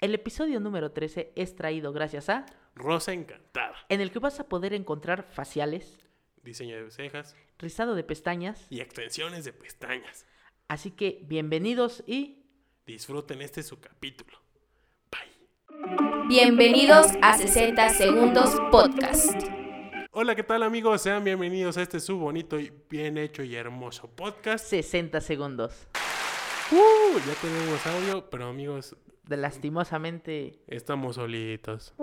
El episodio número 13 es traído gracias a Rosa Encantada. en el que vas a poder encontrar faciales, Diseño de cejas rizado de pestañas, y extensiones de pestañas. así que bienvenidos y Disfruten este su capítulo. Bye. Bienvenidos a 60 Segundos Podcast. Hola, ¿qué tal amigos? Sean bienvenidos a este su bonito y bien hecho y hermoso podcast. 60 segundos. Uh, ya tenemos audio, pero amigos, De lastimosamente. estamos solitos.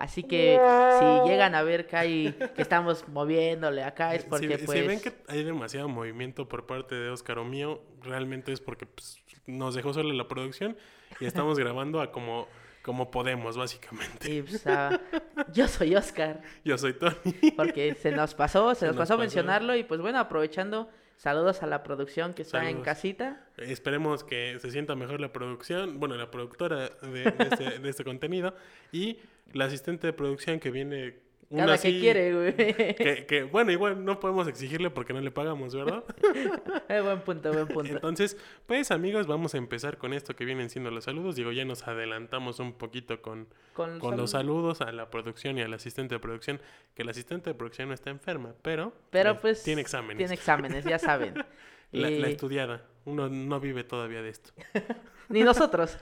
Así que si llegan a ver que hay que estamos moviéndole acá es porque si, si pues ven que hay demasiado movimiento por parte de Oscar o mío, realmente es porque pues, nos dejó sola la producción y estamos grabando a como, como podemos, básicamente. y, pues, yo soy Oscar Yo soy Tony. porque se nos pasó, se, nos pasó pasó. mencionarlo y pues bueno, aprovechando saludos a la producción que está en casita. Esperemos que se sienta mejor la producción, bueno, la productora de, de este, de este contenido y la asistente de producción que viene una Cada que quiere, güey. Que, que, bueno, igual no podemos exigirle porque no le pagamos, ¿verdad? Eh, buen punto, buen punto. Entonces, pues amigos, vamos a empezar con esto que vienen siendo los saludos. Digo, ya nos adelantamos un poquito con, Con, con los saludos. a la producción y al asistente de producción, que la asistente de producción no está enferma, pero, Pero eh, pues tiene exámenes. Tiene exámenes, ya saben. La, la Y- estudiada, uno no vive todavía de esto. Ni nosotros.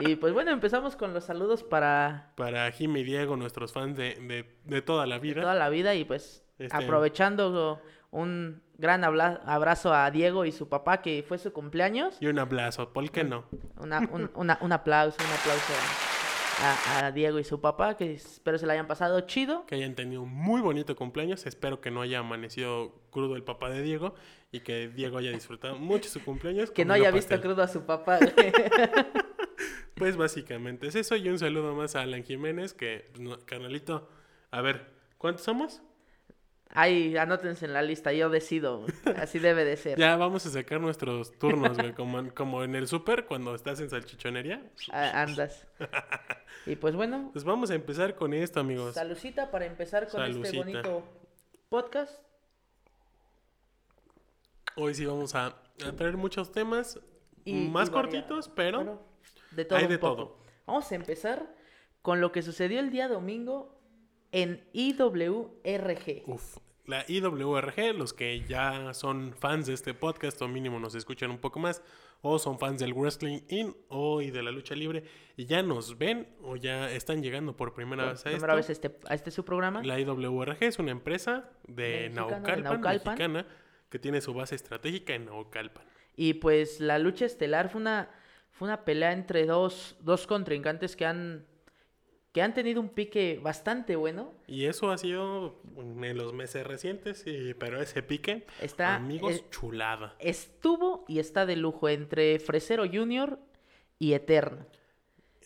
y pues bueno, empezamos con los saludos para Para Jimmy y Diego, nuestros fans de, de, de toda la vida. toda la vida y pues Este- aprovechando un gran abrazo a Diego y su papá que fue su cumpleaños. Y un abrazo, ¿por qué no? Una- un, una- un aplauso, un aplauso a, a Diego y su papá que espero se la hayan pasado chido. Que hayan tenido un muy bonito cumpleaños. Espero que no haya amanecido crudo el papá de Diego y que Diego haya disfrutado mucho su cumpleaños. Que no haya visto crudo a su papá. Pues básicamente es eso. Y un saludo más a Alan Jiménez, que, carnalito, a ver, ¿cuántos somos? Ahí, anótense en la lista, yo decido. Así debe de ser. Ya vamos a sacar nuestros turnos, güey, como, en- como en el súper cuando estás en salchichonería. Ah, andas. Y pues bueno, Pues vamos a empezar con esto, amigos. Salucita para empezar con este bonito podcast. Hoy sí vamos a, a traer muchos temas Y- más y cortitos, pero Pero de todo hay de poco. todo. Vamos a empezar con lo que sucedió el día domingo en IWRG. Uf, la IWRG, los que ya son fans de este podcast o mínimo nos escuchan un poco más, o son fans del Wrestling In o y de la lucha libre y ya nos ven o ya están llegando por primera Por vez a primera esto. vez este, a este su programa. La IWRG es una empresa de Mexicana, de Naucalpan, Naucalpan. mexicana, que tiene su base estratégica en Naucalpan. Y pues la lucha estelar fue una, fue una pelea entre dos, dos contrincantes que han, que han tenido un pique bastante bueno. Y eso ha sido en los meses recientes, y, pero ese pique, Está, amigos, eh, chulada. Estuvo y está de lujo entre Fresero Junior y Eterno.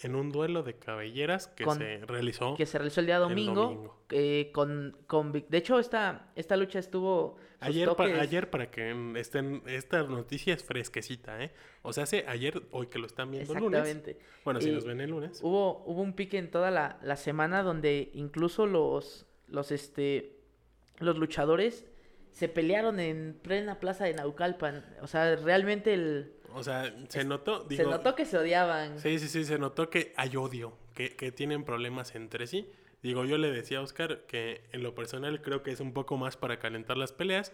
En un duelo de cabelleras que Con- se realizó que se realizó el día domingo. domingo. eh, con, con de hecho, esta, esta lucha estuvo. Ayer, pa- ayer para que estén, esta noticia es fresquecita, ¿eh? O sea, hace ayer, hoy que lo están viendo lunes. Exactamente. Bueno, si Y nos ven el lunes. Hubo, hubo un pique en toda la, la semana donde incluso los, los, este, los luchadores se pelearon en plena plaza de Naucalpan. O sea, realmente el, O sea, se notó, se notó que se odiaban. sí, sí, sí, se notó que hay odio, que, que tienen problemas entre sí. Digo, yo le decía a Oscar que en lo personal creo que es un poco más para calentar las peleas.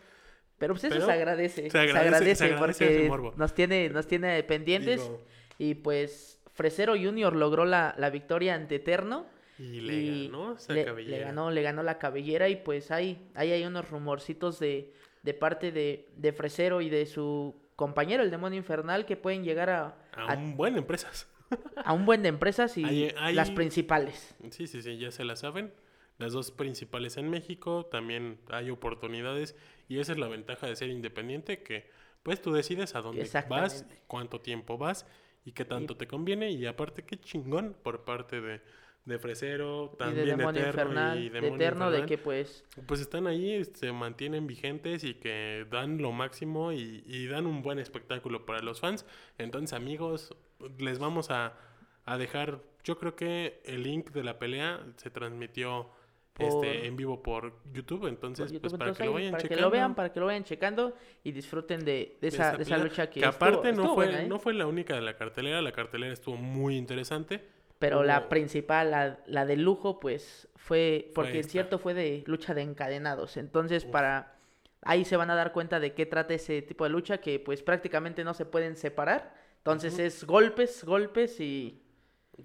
Pero pues eso Pero se agradece. se agradece- se agradece porque morbo. nos tiene, nos tiene pendientes. Digo, Y pues Fresero Junior logró la, la victoria ante Eterno. y le y ganó esa le, cabellera. le ganó, le ganó la cabellera y pues hay, ahí hay unos rumorcitos de, de parte de, de Fresero y de su compañero, el demonio infernal, que pueden llegar a, A a, un buen empresas. a un buen de empresas y Hay- hay- las principales. Sí, sí, sí, ya se la saben. Las dos principales en México, también hay oportunidades y esa es la ventaja de ser independiente, que pues tú decides a dónde vas, cuánto tiempo vas y qué tanto te conviene y aparte qué chingón por parte de, de Fresero, Y también de demonio Eterno infernal, y de Demonio Eterno, de Infernal. que pues Pues están ahí, se mantienen vigentes y que dan lo máximo y, y dan un buen espectáculo para los fans. Entonces, amigos, les vamos a, a dejar, yo creo que el link de la pelea se transmitió por- este, en vivo por YouTube. Entonces, por YouTube. pues para Entonces, que lo vayan para checando. que lo vean, para que lo vayan checando y disfruten de, de esa, de esa lucha que, que estuvo- aparte no estuvo fue, buena, ¿eh? no fue la única de la cartelera. La cartelera estuvo muy interesante. Pero la principal, la, la de lujo, pues fue, porque esta. cierto fue de lucha de encadenados. Entonces, para ahí se van a dar cuenta de qué trata ese tipo de lucha, que pues prácticamente no se pueden separar. Entonces es golpes, golpes y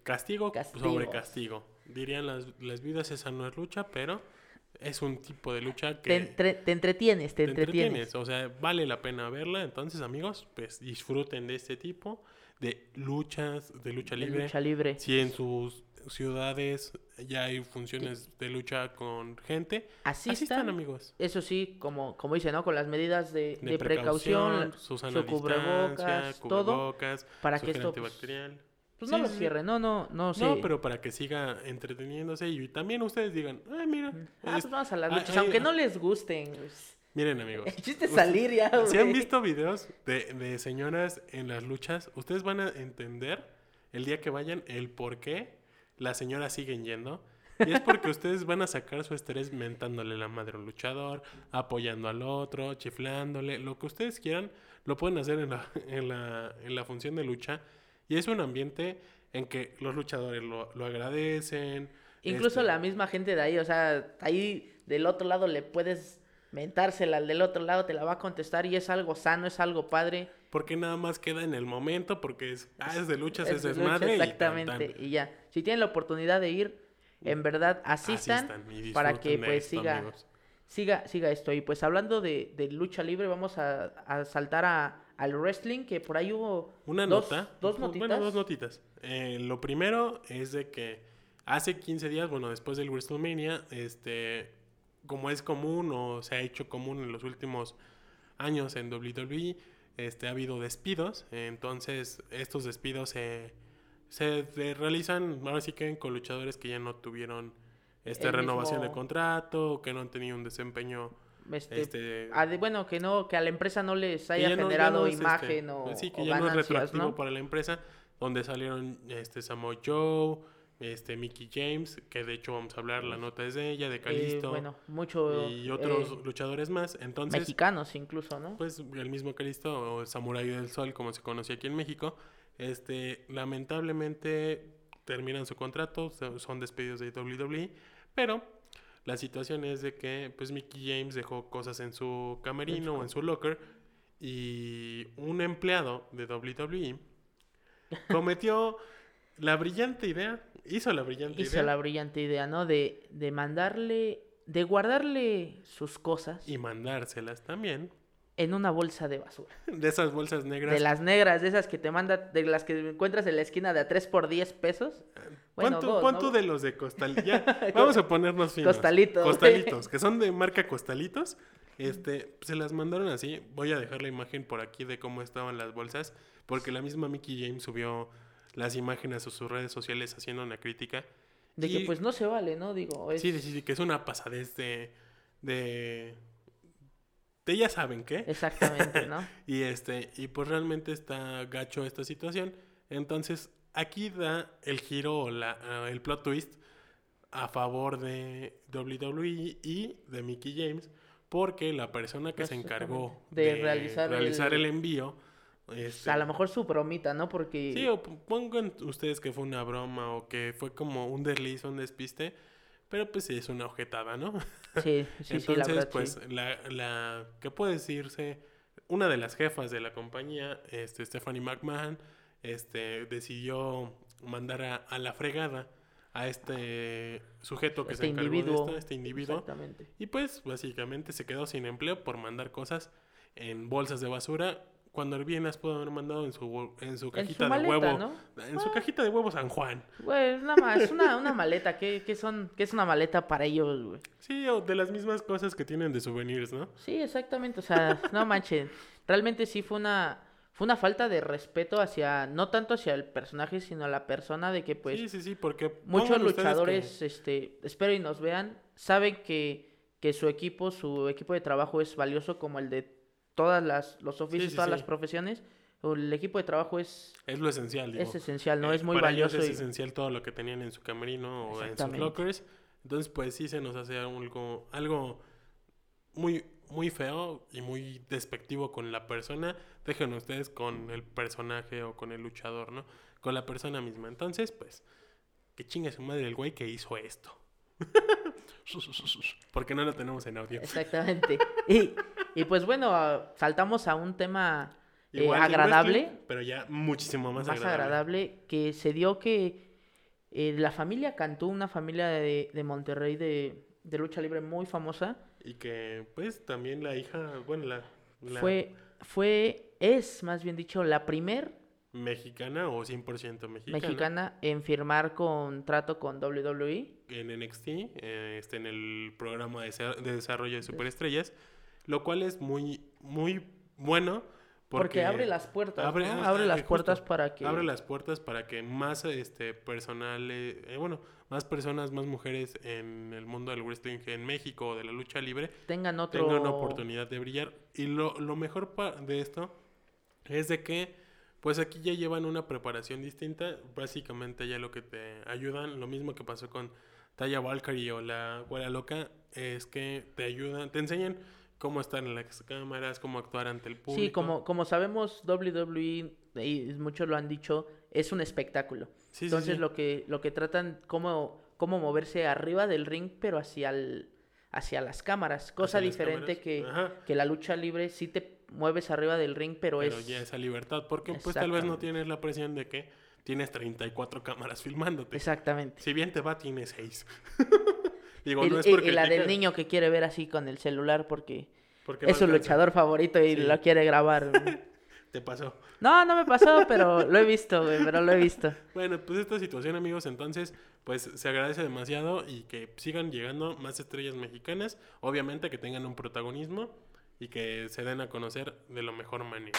Castigo, Castigo. sobre castigo. Dirían las, las vidas, esa no es lucha, pero es un tipo de lucha que te, entre- te entretienes, te, te entretienes. entretienes. O sea, vale la pena verla. Entonces, amigos, pues disfruten de este tipo de luchas, de lucha de libre. lucha libre. Si en sus ciudades ya hay funciones de lucha con gente, Así, asistan, están, amigos. eso sí, como, como dice, ¿no? Con las medidas de, De, de precaución, su, sana su distancia, cubrebocas, todo, cubrebocas, para su que esto pues, antibacterial. pues no lo sí, cierren, no, no, no, sé. No, pero para que siga entreteniéndose y también ustedes digan, ay, mira, Ah, es- pues vamos a las ah, luchas, ah, aunque ah. no les gusten. pues, miren amigos. El chiste es Usted- salir ya, Si han visto videos de, de señoras en las luchas, ustedes van a entender el día que vayan el por qué las señoras siguen yendo. Y es porque ustedes van a sacar su estrés mentándole la madre a un luchador, apoyando al otro, chiflándole, lo que ustedes quieran, lo pueden hacer en la, en la, en la función de lucha. Y es un ambiente en que los luchadores lo, lo agradecen. Incluso este, la misma gente de ahí, o sea, ahí del otro lado le puedes mentársela, al del otro lado te la va a contestar y es algo sano, es algo padre. Porque nada más queda en el momento, porque es, ah, es de luchas, es, de lucha, desmadre. y tan, exactamente, tan. y ya. Si tienen la oportunidad de ir, en verdad asistan, Asistan para que pues esto, siga, amigos. siga, siga esto. Y pues hablando de, de lucha libre, vamos a, a saltar a, al wrestling, que por ahí hubo Una dos, nota. dos bueno, notitas. dos notitas. Eh, lo primero es de que hace 15 días, bueno, después del WrestleMania, este, como es común o se ha hecho común en los últimos años en WWE, este, ha habido despidos. Entonces, estos despidos se, se de- realizan, ahora sí que con luchadores que ya no tuvieron este, El renovación de mismo- contrato, o que no han tenido un desempeño este, este, a de- bueno, que no, que a la empresa no les haya no- generado no es, este, imagen o, pues sí, que o ya no es retroactivo ¿no? para la empresa, donde salieron este Samoa Joe, este Mickey James, que de hecho vamos a hablar, la nota es de ella, de Eh, Calisto, bueno, mucho y otros eh, luchadores más. Entonces, mexicanos incluso, ¿no? pues el mismo Calisto o Samurai del Sol, como se conocía aquí en México, este lamentablemente terminan su contrato, so- son despedidos de WWE, pero la situación es de que pues Mickey James dejó cosas en su camerino o en su locker y un empleado de WWE cometió la brillante idea, hizo la brillante Hizo idea la brillante idea, ¿no? De, de mandarle, de guardarle sus cosas y mandárselas también en una bolsa de basura. de esas bolsas negras. De las negras, de esas que te manda, de las que encuentras en la esquina de a 3 por 10 pesos. Bueno, Pon tú, dos, pon ¿no? tú de los de costal. Ya, vamos a ponernos finos. Costalitos. Costalitos, que son de marca Costalitos. Este, se las mandaron así. Voy a dejar la imagen por aquí de cómo estaban las bolsas. Porque la misma Mickey James subió las imágenes a sus redes sociales haciendo una crítica. De Y- que pues no se vale, ¿no? Digo, es Sí, sí, sí, que es una pasadez de. de. de ya saben qué. exactamente, ¿no? Y este, y pues realmente está gacho esta situación. Entonces, aquí da el giro o la, ah, el plot twist a favor de WWE y de Mickey James, porque la persona que se encargó De realizar realizar el- el, envío, este, a lo mejor su bromita, ¿no? Porque sí, o pongan ustedes que fue una broma o que fue como un desliz, un despiste, pero pues sí es una objetada, ¿no? sí, sí, sí, la Entonces, verdad, pues, sí. la, la, ¿qué puede decirse? Una de las jefas de la compañía, este, Stephanie McMahon, este, decidió mandar a, a la fregada a este sujeto que Este se encargó individuo. de esto, este individuo. Exactamente. Y pues, básicamente se quedó sin empleo por mandar cosas en bolsas de basura, cuando bien las pudo haber mandado en su, en su En cajita maleta, de huevo. ¿no? En su cajita de huevo San Juan. Güey, es nada es una, una maleta, ¿qué, qué son, qué es una maleta para ellos, güey? Sí, o de las mismas cosas que tienen de souvenirs, ¿no? Sí, exactamente, o sea, no manchen, realmente sí fue una, fue una falta de respeto hacia, no tanto hacia el personaje, sino a la persona de que pues sí, sí, sí, porque muchos que- luchadores, este, espero y nos vean, saben que, que su equipo, su equipo de trabajo es valioso como el de todas las, los oficios, sí, todas sí. las profesiones, el equipo de trabajo es, Es lo esencial, digo. es esencial, ¿no? Eh, es muy para ellos valioso. Es y- esencial todo lo que tenían en su camerino o en sus lockers. Entonces, pues sí se nos hace algo, algo muy, muy feo y muy despectivo con la persona. Dejen ustedes con el personaje o con el luchador, ¿no? Con la persona misma. Entonces, pues, que chingue su madre el güey que hizo esto. Porque no lo tenemos en audio. Exactamente. y, y pues bueno, ah, saltamos a un tema eh, Igual agradable. wrestling, pero ya muchísimo más, más agradable. agradable. que se dio que eh, la familia Cantú, una familia de, de Monterrey de, de lucha libre muy famosa, Y que, pues, también la hija, bueno, la, la fue, fue, es más bien dicho, la primer mexicana o 100% mexicana. mexicana en firmar contrato con. WWE. en NXT, eh, este, en el programa de desarrollo de superestrellas, lo cual es muy, muy bueno. Porque, abre las puertas, abre- ¿no? ah, Abre las justo. puertas para que... abre las puertas para que más este personal, eh, bueno, más personas, más mujeres en el mundo del wrestling en México o de la lucha libre tengan otro... tengan oportunidad de brillar. Y lo, lo mejor de esto es de que, pues aquí ya llevan una preparación distinta. Básicamente ya lo que te ayudan, lo mismo que pasó con Taya Valkyrie o la Güera Loca, es que te ayudan, te enseñan cómo estar en las cámaras, cómo actuar ante el público. Sí, como, como sabemos, WWE, y muchos lo han dicho, es un espectáculo. Sí, sí, Entonces sí. lo que lo que tratan cómo cómo moverse arriba del ring, pero hacia el hacia las cámaras, cosa Hacia diferente cámaras. que, que la lucha libre sí te mueves arriba del ring, pero, Pero es ya esa libertad, porque pues tal vez no tienes la presión de que tienes 34 cámaras filmándote. exactamente. Si bien te va, tienes 6. Digo, no es porque y la del niño que quiere ver así con el celular porque porque es no su luchador favorito y Sí. lo quiere grabar. Te pasó. no, no me pasó, pero lo he visto, güey, pero lo he visto. Bueno, pues esta situación, amigos, entonces, pues se agradece demasiado y que sigan llegando más estrellas mexicanas, obviamente que tengan un protagonismo y que se den a conocer de la mejor manera.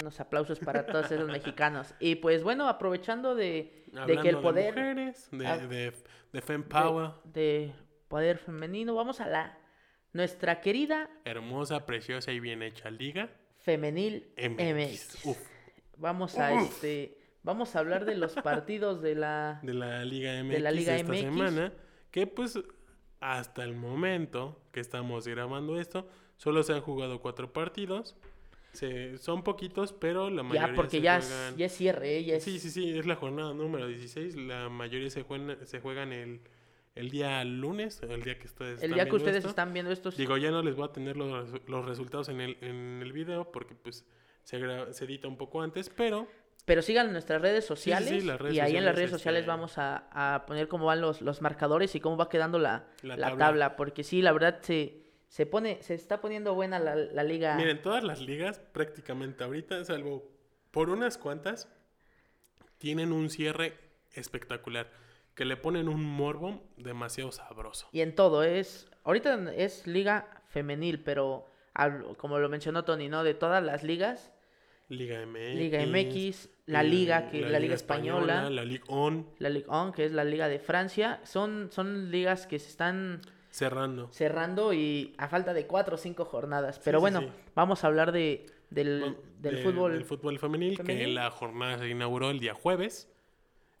Unos aplausos para todos esos mexicanos. Y pues bueno, aprovechando de, de que el poder de mujeres, de, Ah. de, de Fem Power, de poder femenino, vamos a la nuestra querida hermosa, preciosa y bien hecha liga femenil MX. MX. Uf, Vamos a Uf. este vamos a hablar de los partidos de la de la Liga MX De la Liga esta MX. semana, que pues hasta el momento que estamos grabando esto, solo se han jugado cuatro partidos. Se, son poquitos, pero la mayoría ya porque se ya es, ya es cierre, ¿eh? ya es- Sí, sí, sí, es la jornada número 16. La mayoría se juegan, se juegan el, el día lunes, el día que ustedes el están día que ustedes esto. están viendo estos Digo, ya no les voy a tener los, los resultados en el, en el video porque pues se, gra- se edita un poco antes, pero Pero sigan en nuestras redes sociales. las redes y ahí en las redes sociales este- vamos a, a poner cómo van los, los marcadores y cómo va quedando la, La la tabla. tabla. Porque sí, la verdad se, se pone, se está poniendo buena la, la liga. miren, todas las ligas prácticamente ahorita, salvo por unas cuantas, tienen un cierre espectacular, que le ponen un morbo demasiado sabroso. Y en todo, es. Ahorita es liga femenil, pero al- como lo mencionó Tony, ¿no? De todas las ligas, Liga MX. Liga MX, la Liga, que es la Liga Española, La Liga On, la Ligue 1, que es la Liga de Francia, son, son ligas que se están cerrando. cerrando y a falta de cuatro o cinco jornadas. Pero sí, bueno, sí. vamos a hablar de, del, Bueno, del de- fútbol. del fútbol femenil, que la jornada se inauguró el día jueves.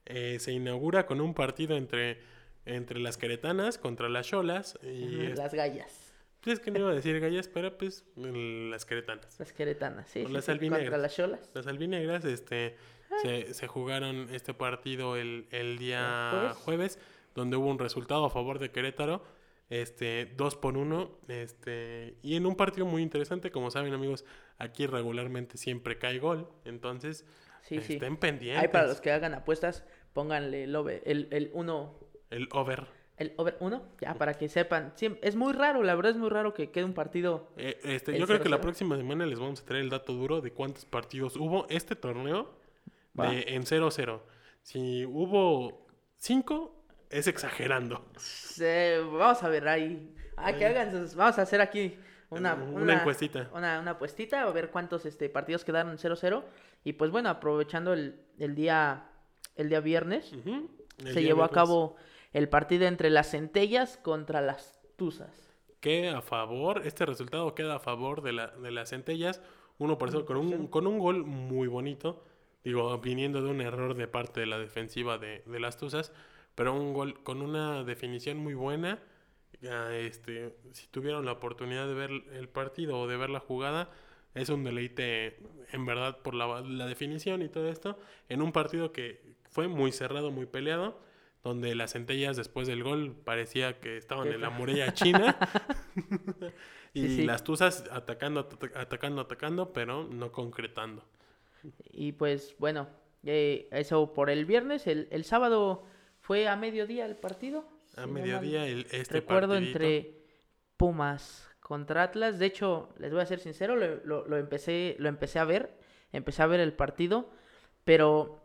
Eh, se inaugura con un partido entre, entre las queretanas contra las cholas. Y es, Las gallas, pues, es que no iba a decir gallas, pero pues las queretanas. las queretanas, sí, las albinegras. contra las cholas. Las albinegras este, se, se jugaron este partido el, el día ¿Jueves? jueves, donde hubo un resultado a favor de Querétaro, este, dos por uno, este, y en un partido muy interesante, como saben amigos, aquí regularmente siempre cae gol, entonces Sí, sí. estén pendientes. Ahí para los que hagan apuestas, pónganle el over, el, el uno, El over. el over uno, ya para que sepan. Es muy raro, la verdad es muy raro que quede un partido. Eh, este, yo creo que la 0-0. próxima semana les vamos a traer el dato duro de cuántos partidos hubo este torneo de, en 0-0. Si hubo 5, es exagerando. Vamos a ver ahí. Ah, que hagan Vamos a hacer aquí una, Una encuestita. Una, una a ver cuántos este, partidos quedaron 0-0. Y pues bueno, aprovechando el, el día el día viernes. El se día llevó a cabo el partido entre las centellas contra las tuzas. Que a favor, este resultado queda a favor de, la, de las centellas. Uno por cero, con un, 1%. con un gol muy bonito. Digo, viniendo de un error de parte de la defensiva de, de las Tuzas. Pero un gol con una definición muy buena. Este, si tuvieron la oportunidad de ver el partido o de ver la jugada, es un deleite en verdad por la, la definición y todo esto, en un partido que fue muy cerrado, muy peleado, donde las centellas después del gol parecía que estaban en la muralla china y Sí, sí. las tuzas atacando, at- atacando, atacando, pero no concretando. Y pues bueno, eh, eso por el viernes. El, el sábado fue a mediodía el partido. A mediodía el, este Recuerdo partidito. entre Pumas contra Atlas. De hecho, les voy a ser sincero, lo, lo- lo empecé, lo empecé a ver. Empecé a ver el partido. Pero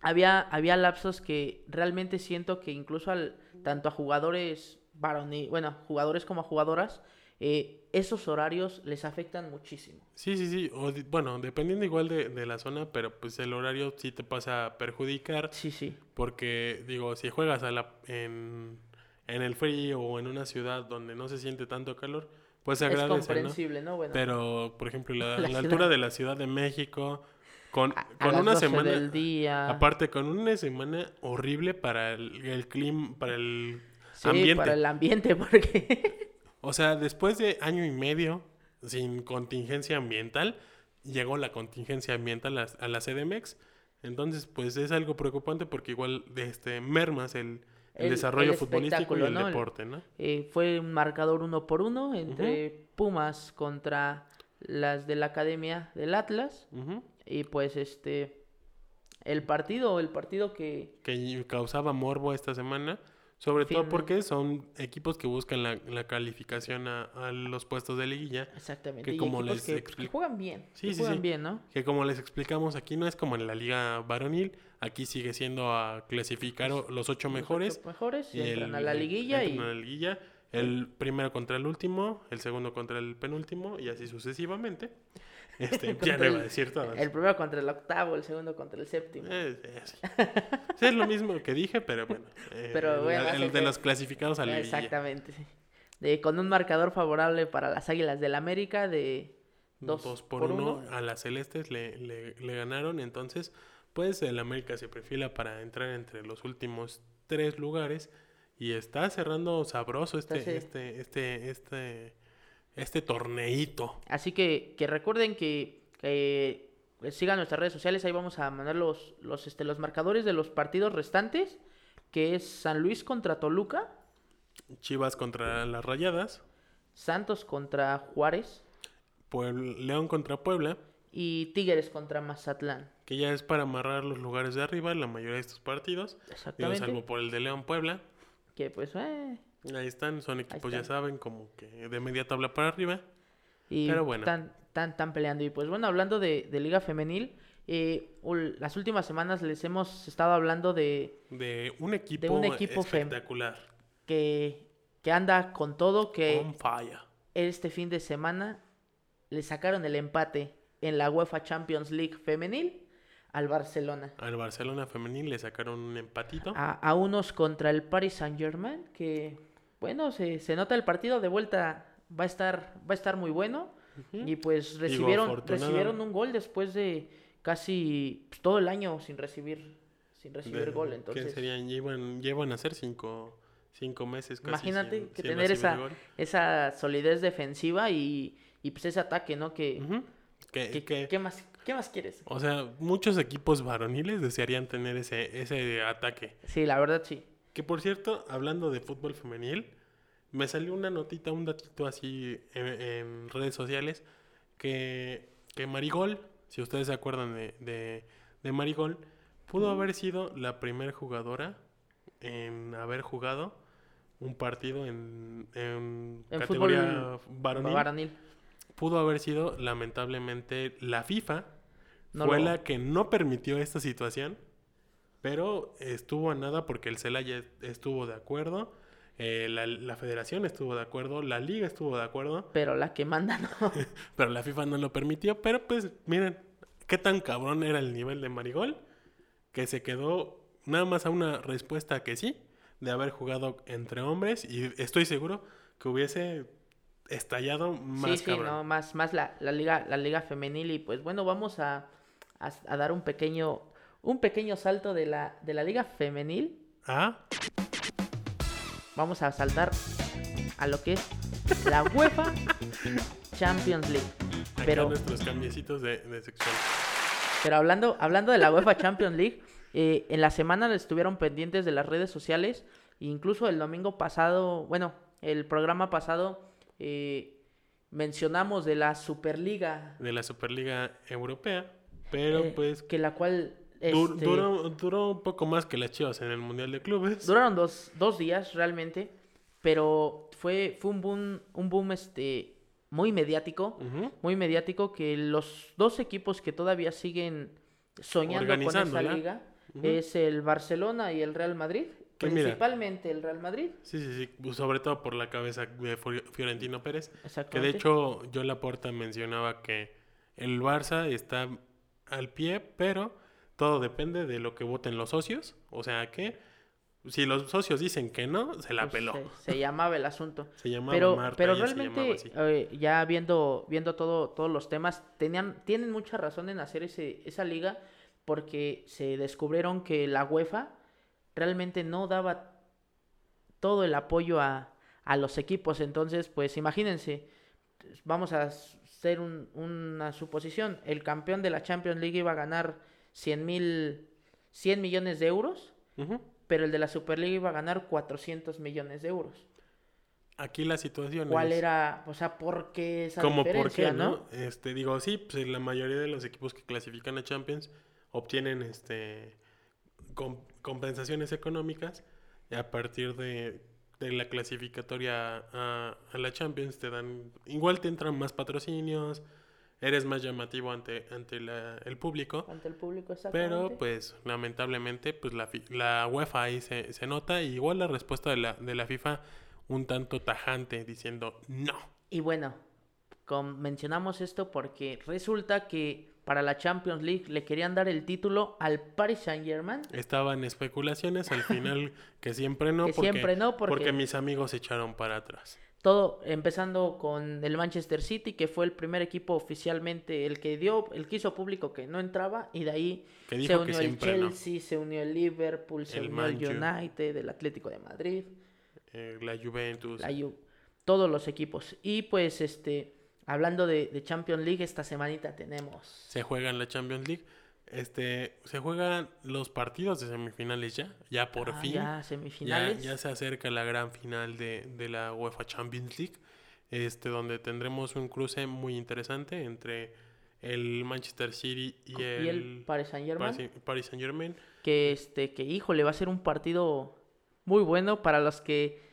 había, había lapsos que realmente siento que incluso al, tanto a jugadores varones, bueno, jugadores como a jugadoras, eh, esos horarios les afectan muchísimo. Sí, sí, sí. O bueno, dependiendo igual de, de la zona, pero pues el horario sí te pasa a perjudicar. Sí, sí. Porque, digo, si juegas a la, en, en el frío o en una ciudad donde no se siente tanto calor, pues se Es agradece, ¿no? comprensible, ¿no? Bueno, Pero, por ejemplo, la, La altura de la Ciudad de México, con, a, con una 12 semana, del día. aparte, con una semana horrible para el, el clima, para el sí, ambiente. para el ambiente, porque O sea, después de año y medio sin contingencia ambiental, llegó la contingencia ambiental a, a la CDMX. Entonces, pues es algo preocupante porque igual este, mermas el, el El- desarrollo el futbolístico y el deporte, ¿no? eh, fue un marcador uno por uno entre Pumas contra las de la Academia del Atlas. Y pues este, el partido, el partido que... Que causaba morbo esta semana. Sobre todo porque son equipos que buscan la, la calificación a, a los puestos de liguilla. Exactamente. Que y como les que, juegan bien. Sí, que sí, juegan sí. bien, ¿no? Que como les explicamos aquí no es como en la liga varonil. Aquí sigue siendo a clasificar los ocho Los mejores. ocho mejores Y entran el- a la liguilla y... a la liguilla, el primero contra el último, el segundo contra el penúltimo y así sucesivamente. Este, ya no iba a el- decir todas. El primero contra el octavo, el segundo contra el séptimo. Eh, sí. Sí, es lo mismo que dije, pero bueno. eh, Pero bueno, el, de los clasificados a la liguilla. Exactamente. sí. De, con un marcador favorable para las Águilas del América de dos, Dos por, uno, a las celestes le, le- le ganaron. Entonces, pues el América se perfila para entrar entre los últimos tres lugares. Y está cerrando sabroso este, Está, sí. este, este, este, este torneito. Así que, que recuerden que, que sigan nuestras redes sociales, ahí vamos a mandar los, los, este, los marcadores de los partidos restantes, que es San Luis contra Toluca, Chivas contra las Rayadas. Santos contra Juárez Puebl- León contra Puebla. y Tigres contra Mazatlán. Que ya es para amarrar los lugares de arriba la mayoría de estos partidos. Digo, Exactamente. salvo por el de León Puebla. Que pues, eh, Ahí están, son equipos, ya están. saben, como que de media tabla para arriba. y Pero bueno. están, están, están peleando. Y pues bueno, hablando de, de Liga Femenil, eh, las últimas semanas les hemos estado hablando de De un equipo, un equipo espectacular. que, que anda con todo, que... On fire. este fin de semana le sacaron el empate en la UEFA Champions League femenil al Barcelona. Al Barcelona femenil le sacaron un empatito. A, a unos contra el Paris Saint Germain, que bueno, se, se nota el partido de vuelta, va a estar, va a estar muy bueno. Y pues recibieron, recibieron un gol después de casi pues, todo el año sin recibir, sin recibir De- gol. ¿qué Entonces, serían? Llevan, llevan a ser cinco, cinco meses casi imagínate sin- que sin tener esa, gol. esa solidez defensiva y, y pues ese ataque, ¿no? Que, que- que- ¿qué, más, ¿Qué más quieres? o sea, muchos equipos varoniles desearían tener ese, ese ataque. Sí, la verdad sí. Que por cierto, hablando de fútbol femenil, me salió una notita, un datito así en, en redes sociales, que, que Marigol, si ustedes se acuerdan de, de, de Marigol, pudo haber sido la primera jugadora en haber jugado un partido en, en En categoría varonil. Varonil. Pudo haber sido, lamentablemente, la FIFA. No fue lo- la que no permitió esta situación. Pero estuvo a nada porque el Celaya estuvo de acuerdo. eh, la, la federación estuvo de acuerdo. La liga estuvo de acuerdo. Pero la que manda no. Pero la FIFA no lo permitió. Pero pues, miren, qué tan cabrón era el nivel de Marigol. Que se quedó nada más a una respuesta que sí. De haber jugado entre hombres. Y estoy seguro que hubiese estallado más sí, sí, cabrón. no, más, más la, la liga, la liga femenil. Y pues bueno, vamos a, a- a dar un pequeño, un pequeño salto de la, de la liga femenil a... Vamos a saltar a lo que es la UEFA Champions League. Acá Pero, nuestros cambiecitos de, de sección. pero hablando, hablando de la UEFA Champions League, eh, en la semana estuvieron pendientes de las redes sociales. Incluso el domingo pasado, bueno, el programa pasado eh, mencionamos de la Superliga. De la Superliga Europea. Pero eh, pues... que la cual este, duró, duró un poco más que las chivas en el Mundial de Clubes. Duraron dos, dos días realmente, pero fue, fue un boom, un boom este, muy mediático, muy mediático que los dos equipos que todavía siguen soñando con esa liga Ujú. es el Barcelona y el Real Madrid, Que mira. principalmente el Real Madrid. Sí, sí, sí. pues, Sobre todo por la cabeza de Fio- Fiorentino Pérez. Que de hecho, yo Laporta mencionaba que el Barça está al pie, pero todo depende de lo que voten los socios. O sea que si los socios dicen que no, se la Pues, peló. se, se llamaba el asunto. Se llamaba pero Marta pero se realmente así. eh, ya viendo viendo todo todos los temas tenían tienen mucha razón en hacer ese esa liga porque se descubrieron que la UEFA realmente no daba todo el apoyo a, a los equipos entonces pues imagínense vamos a hacer un- una suposición el campeón de la Champions League iba a ganar 100 mil 100 millones de euros pero el de la Superliga iba a ganar 400 millones de euros Aquí la situación ¿Cuál es... era, o sea, por qué esa Como por qué, no? ¿no? Este, digo, sí, pues la mayoría de los equipos que clasifican a Champions obtienen este com- compensaciones económicas y a partir de, de la clasificatoria a, a la Champions te dan, igual te entran más patrocinios, eres más llamativo ante, ante la- el público, Ante el público, exactamente. pero pues lamentablemente pues la, la UEFA ahí se, se nota y igual la respuesta de la, de la FIFA un tanto tajante diciendo no. Y bueno, com- mencionamos esto porque resulta que para la Champions League le querían dar el título al Paris Saint Germain. Estaban especulaciones, al final que siempre no, Que porque, siempre no, porque- mis amigos se echaron para atrás. Todo empezando con el Manchester City, que fue el primer equipo oficialmente, el que dio, el que hizo público que no entraba, y de ahí se unió el siempre no. Chelsea, se unió el Liverpool, se El unió el. United, el Atlético de Madrid. Eh, la Juventus. la Ju- todos los equipos. Y pues, este, hablando de, de Champions League, esta semanita tenemos. Se juega en la Champions League. Este, se juegan los partidos de semifinales ya, ya por ah, fin. Ya, Ya, semifinales. ya se acerca la gran final de, de la UEFA Champions League, este, donde tendremos un cruce muy interesante entre el Manchester City y, y el, el Paris Saint Germain. Paris, Paris Saint Germain. Que este, que híjole, va a ser un partido muy bueno para los que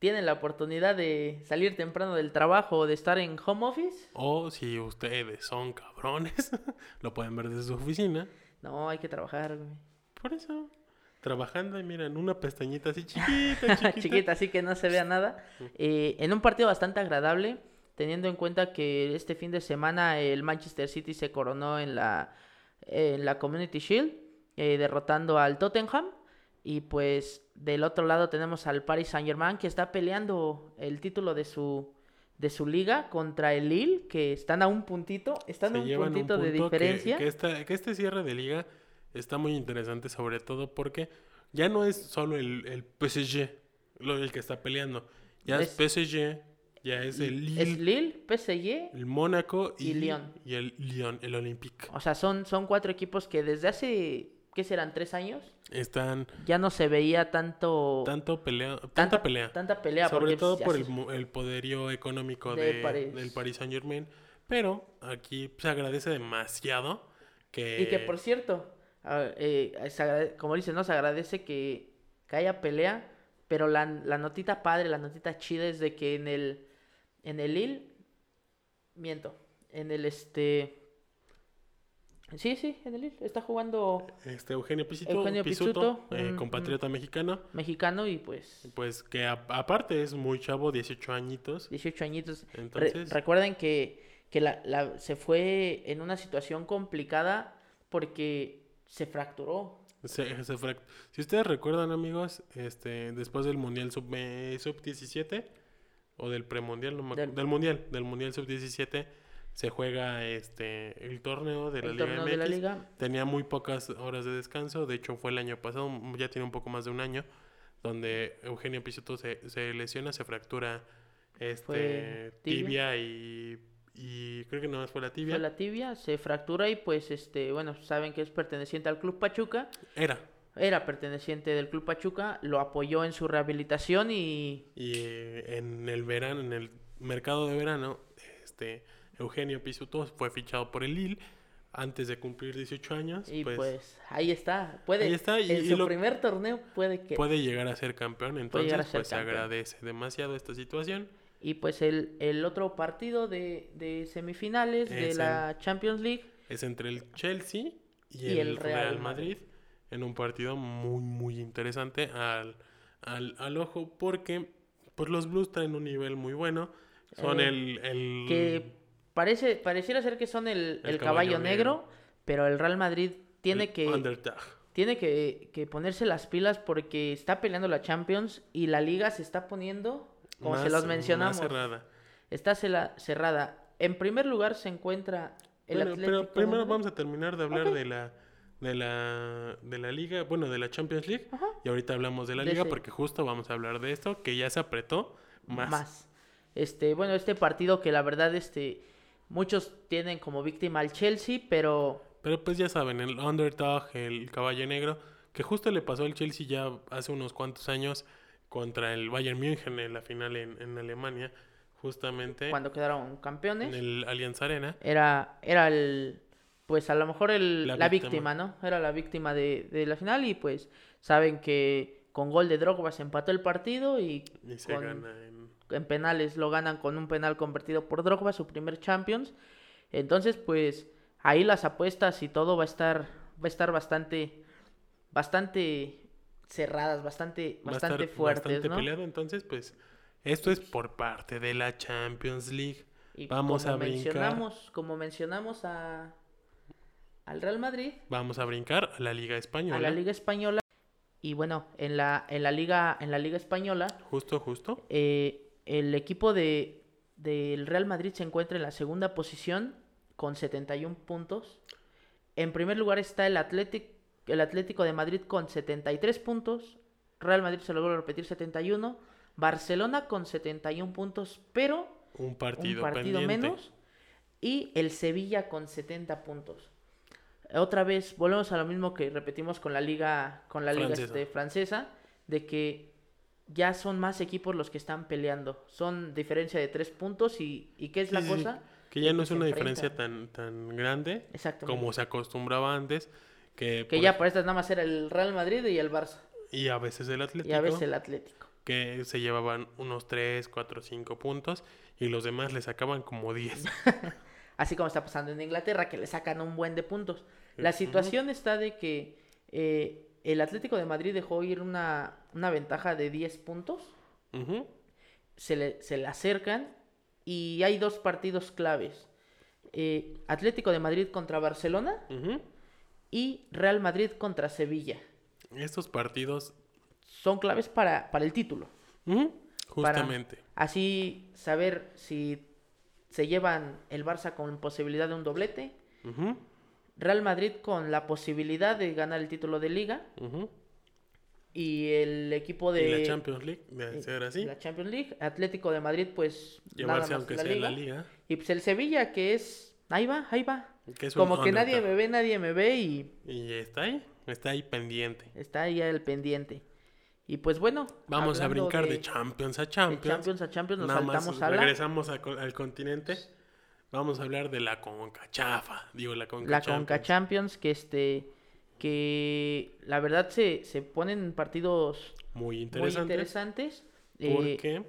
tienen la oportunidad de salir temprano del trabajo o de estar en home office. O si ustedes son cabrones, lo pueden ver desde su oficina. No, hay que trabajar, güey. Por eso, trabajando y miren, una pestañita así chiquita, chiquita. chiquita, así que no se vea nada. Eh, en un partido bastante agradable, teniendo en cuenta que este fin de semana el Manchester City se coronó en la, en la Community Shield, eh, derrotando al Tottenham. Y pues del otro lado tenemos al Paris Saint Germain que está peleando el título de su de su liga contra el Lille, que están a un puntito, están a un puntito de que- diferencia. Que, esta- que este cierre de liga está muy interesante, sobre todo porque ya no es solo el, el PSG lo, el que está peleando. Ya es, Es- PSG, ya es el Lille, Es Lille, PSG, el Mónaco y, y Lyon. y el Lyon, el Olympique. o sea, son, son cuatro equipos que desde hace, ¿qué serán? ¿Tres años? Están ya no se veía tanto tanto pelea, tanta, tanta pelea. tanta pelea Sobre porque, todo por el, poderío económico De de, París. del Paris Saint Germain. Pero aquí se agradece demasiado que... y que por cierto eh, agrade- como dices no se agradece que, que haya pelea pero la, la notita padre la notita chida es de que en el en el Lille miento en el este sí sí en el Lille está jugando Este Eugenio Pisuto, Eugenio Pisuto, Pisuto, eh, un- compatriota mexicano, mexicano y pues pues que a- aparte es muy chavo, 18 añitos. 18 añitos Re- Entonces, recuerden que, que la, la- se fue en una situación complicada porque se fracturó. se- se frac- si ustedes recuerdan, amigos, este después del Mundial Sub, Sub 17 o del premundial, no me Del- del Mundial, del Mundial Sub 17 se juega este el torneo de la el Liga torneo MX. de la liga. Tenía muy pocas horas de descanso, de hecho fue el año pasado, ya tiene un poco más de un año, donde Eugenio Pisuto se, se lesiona, se fractura este tibia. y, y creo que nada más fue la tibia. Fue la tibia, se fractura y pues este, bueno, saben que es perteneciente al Club Pachuca. Era. Era perteneciente del Club Pachuca, lo apoyó en su rehabilitación y Y eh, en el verano, en el mercado de verano, este Eugenio Pisuto fue fichado por el Lille antes de cumplir 18 años. Y pues, pues, ahí está. Puede, ahí está, y- en y su lo- primer torneo puede que. puede llegar a ser campeón, entonces ser pues se agradece demasiado esta situación. Y pues el, el otro partido de, de semifinales de la Champions League. Es entre el Chelsea y, Y el, el Real, Real Madrid, en un partido muy muy interesante al, al, al ojo porque pues los Blues traen un nivel muy bueno. Son Eh, el, el Que parece, pareciera ser que son el, El el caballo caballo, negro, pero el Real Madrid tiene el que, underdog. tiene que, que ponerse las pilas porque está peleando la Champions y la liga se está poniendo, como se Más- los más mencionamos, cerrada. está cerrada. En primer lugar se encuentra el Bueno, Atlético. pero primero vamos a terminar de hablar de la de la de la liga, bueno, de la Champions League Ajá. y ahorita hablamos de la De liga ese- porque justo vamos a hablar de esto que ya se apretó más. Este, bueno, este partido que la verdad, este, muchos tienen como víctima al Chelsea, pero Pero pues ya saben, el underdog, el caballo negro, que justo le pasó al Chelsea ya hace unos cuantos años contra el Bayern München en la final en, en Alemania, justamente cuando quedaron campeones, en el Allianz Arena. era, era el, pues a lo mejor el, La la, víctima. víctima. ¿no? Era la víctima de, de la final y pues saben que con gol de Drogba se empató el partido y Y se con- gana en... en penales lo ganan con un penal convertido por Drogba, su primer Champions. Entonces, pues ahí las apuestas y todo va a estar va a estar bastante bastante cerradas, bastante va bastante estar fuertes, bastante ¿no? peleado, entonces pues esto es por parte de la Champions League. Y Vamos como a brincar. mencionamos, como mencionamos a al Real Madrid, Vamos a brincar a la Liga Española. a la Liga española y bueno, en la en la liga en la Liga española Justo, justo. Eh, el equipo de, del Real Madrid se encuentra en la segunda posición con 71 puntos. En primer lugar está el, Athletic, el Atlético de Madrid con 73 puntos. Real Madrid se logró repetir 71. Barcelona con 71 puntos, pero Un partido, un partido pendiente. menos. Y el Sevilla con 70 puntos. Otra vez, volvemos a lo mismo que repetimos con la liga, con la liga Francesa. este, francesa, de que ya son más equipos los que están peleando. Son diferencia de tres puntos y, ¿y qué es la Sí, sí, sí. cosa? Que ya no que es una diferencia tan, tan grande como se acostumbraba antes. Que, Que por ya por estas nada más era el Real Madrid y el Barça. Y a veces el Atlético. Y a veces el Atlético. Que se llevaban unos 3, 4, 5 puntos. Y los demás le sacaban como 10. Así como está pasando en Inglaterra, que le sacan un buen de puntos. La situación está de que eh, el Atlético de Madrid dejó ir una, una ventaja de 10 puntos. Se le, se le acercan y hay dos partidos claves. Eh, Atlético de Madrid contra Barcelona y Real Madrid contra Sevilla. Estos partidos. Son claves para, para el título. Justamente. así saber si se llevan el Barça con posibilidad de un doblete. Real Madrid con la posibilidad de ganar el título de liga y el equipo de Y la Champions League, de ser así. la Champions League, Atlético de Madrid pues Llevarse nada más aunque la sea liga. la liga. y pues el Sevilla que es ahí va, ahí va. Que es Como que nadie me ve, nadie me ve y Y está ahí. Está ahí pendiente. está ahí el pendiente. Y pues bueno, Vamos a brincar de, Champions a de Champions. Champions a Champions nos Nada más saltamos a la, regresamos al continente. Vamos a hablar de la Conca Chafa. Digo, la Conca la Champions. Conca Champions que este que la verdad se, se ponen partidos Muy muy interesante. interesantes. eh, Porque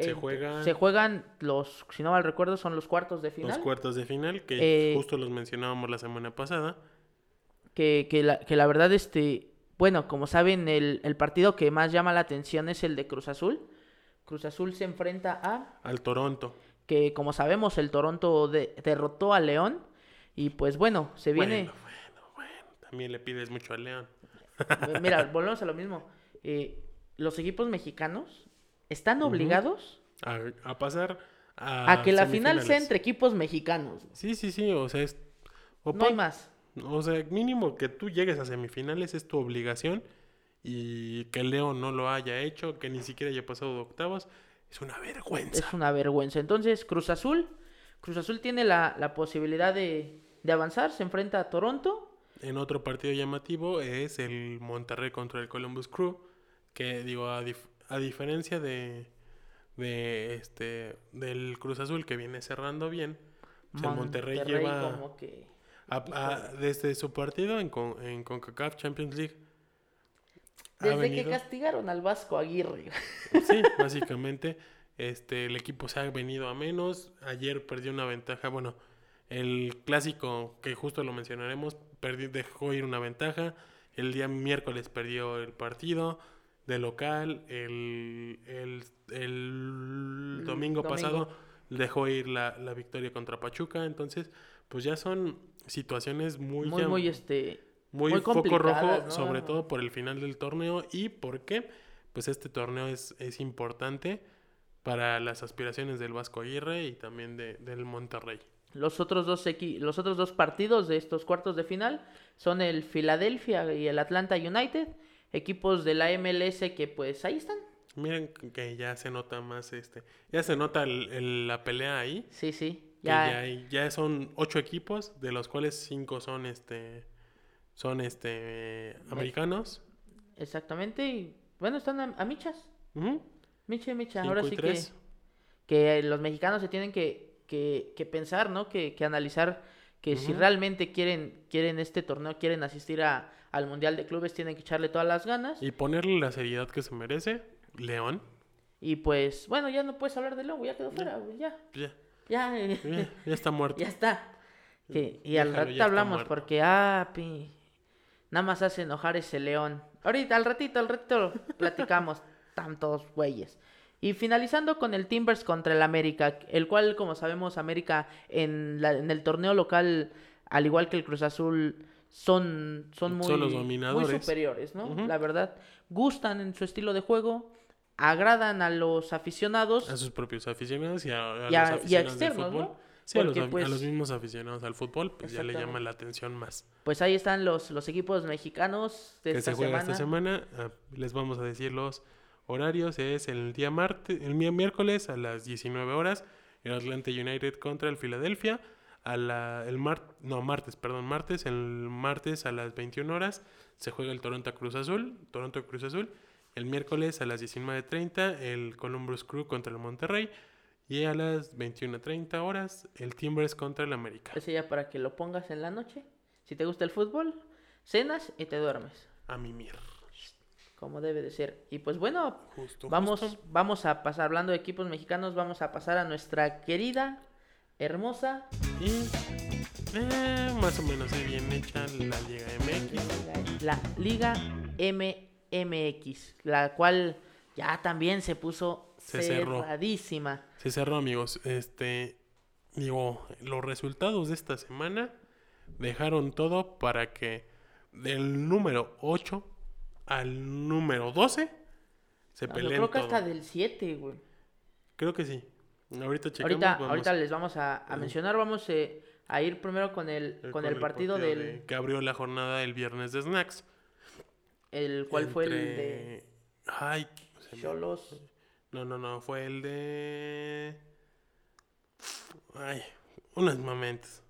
se eh, juegan- se juegan los, si no mal recuerdo, son los cuartos de final. los cuartos de final, que Eh, justo los mencionábamos la semana pasada. que, que, la, que la verdad, este, bueno, como saben, el, el partido que más llama la atención es el de Cruz Azul. Cruz Azul se enfrenta a, Al Toronto. Que como sabemos, el Toronto de- derrotó a León. Y pues bueno, se viene, Bueno, bueno, bueno. También le pides mucho al León. mira, volvemos a lo mismo. Eh, los equipos mexicanos están obligados A, a pasar A que la final sea entre equipos mexicanos. Sí, sí, sí, o sea, es... o No hay más. O sea, mínimo que tú llegues a semifinales es tu obligación y que Leo no lo haya hecho, que ni siquiera haya pasado de octavos, es una vergüenza. Es una vergüenza. Entonces, Cruz Azul, Cruz Azul tiene la, la posibilidad de, de avanzar, se enfrenta a Toronto. En otro partido llamativo es el Monterrey contra el Columbus Crew, que digo, a, dif- a diferencia de, de este del Cruz Azul que viene cerrando bien, pues el Monterrey, lleva como que... a- a- desde su partido en, con, en CONCACAF Champions League. Desde que castigaron al Vasco Aguirre. Sí, básicamente, este, el equipo se ha venido a menos. Ayer perdió una ventaja. Bueno, el clásico, que justo lo mencionaremos, perdi- dejó ir una ventaja. El día miércoles perdió el partido de local. El, el, el El domingo, domingo. pasado dejó ir la, la victoria contra Pachuca. Entonces, pues ya son situaciones muy, Muy, llam- muy, este... muy, muy foco rojo, sobre todo por el final del torneo. ¿Y por qué? Pues este torneo es, es importante para las aspiraciones del Vasco Aguirre y también de, del Monterrey. Los otros, dos equi- los otros dos partidos de estos cuartos de final son el Philadelphia y el Atlanta United, equipos de la MLS que pues ahí están. Miren que ya se nota más este, ya se nota el- el- la pelea ahí. Sí, sí. Ya, ya son ocho equipos, de los cuales cinco son este, son este americanos. exactamente. Y bueno, están a, a michas. Micha micha. Ahora sí que, que los mexicanos se tienen que, que, que pensar, ¿no? Que, que analizar que si realmente quieren, quieren este torneo, quieren asistir a, al Mundial de Clubes, tienen que echarle todas las ganas. Y ponerle la seriedad que se merece. León. Y pues, bueno, ya no puedes hablar de Lobo, ya quedó fuera, ya. Ya, Ya, ya, ya está muerto. ya está. Que, y al Déjalo, está hablamos porque, ah, pi, nada más hace enojar ese león. Ahorita, al ratito, al ratito platicamos tantos güeyes. Y finalizando con el Timbers contra el América, el cual, como sabemos, América en, la- en el torneo local, al igual que el Cruz Azul, son, son muy, Son los muy dominadores. superiores, ¿no? La verdad, gustan en su estilo de juego, agradan a los aficionados. a sus propios aficionados y a, a Y a- los y a aficionados del externos, fútbol. ¿no? Sí, a los, a- pues, los mismos aficionados al fútbol, pues ya le llama la atención más. Pues ahí están los, los equipos mexicanos de que esta se juega semana. esta semana, ah, les vamos a decir los horarios, es el día martes, el día miércoles a las 19 horas, el Atlanta United contra el Philadelphia, a la, el mar, no, martes, perdón, martes, el martes a las 21 horas se juega el Toronto Cruz Azul, Toronto Cruz Azul, el miércoles a las 19.30 el Columbus Crew contra el Monterrey y a las 21.30 horas el Timbers contra el América. Ese ya para que lo pongas en la noche. Si te gusta el fútbol, cenas y te duermes. A mimir. Como debe de ser. Y pues bueno, Justo, vamos, justo. vamos a pasar, hablando de equipos mexicanos, vamos a pasar a nuestra querida, hermosa Y eh, más o menos bien hecha la Liga MX. la Liga MMX, la cual ya también se puso Se cerró. cerradísima. Se cerró, amigos. Este, digo, los resultados de esta semana dejaron todo para que del número 8 al número 12 se No, yo peleen creo que todo. hasta del 7, güey. Creo que sí. Ahorita checamos. Ahorita, vamos ahorita les vamos a, a mencionar, vamos eh, a ir primero con el, con el partido, del, de- que abrió la jornada el viernes de Snacks. el cual fue el de Ay, Cholos. No, no, no, fue el de. Ay, unos momentos.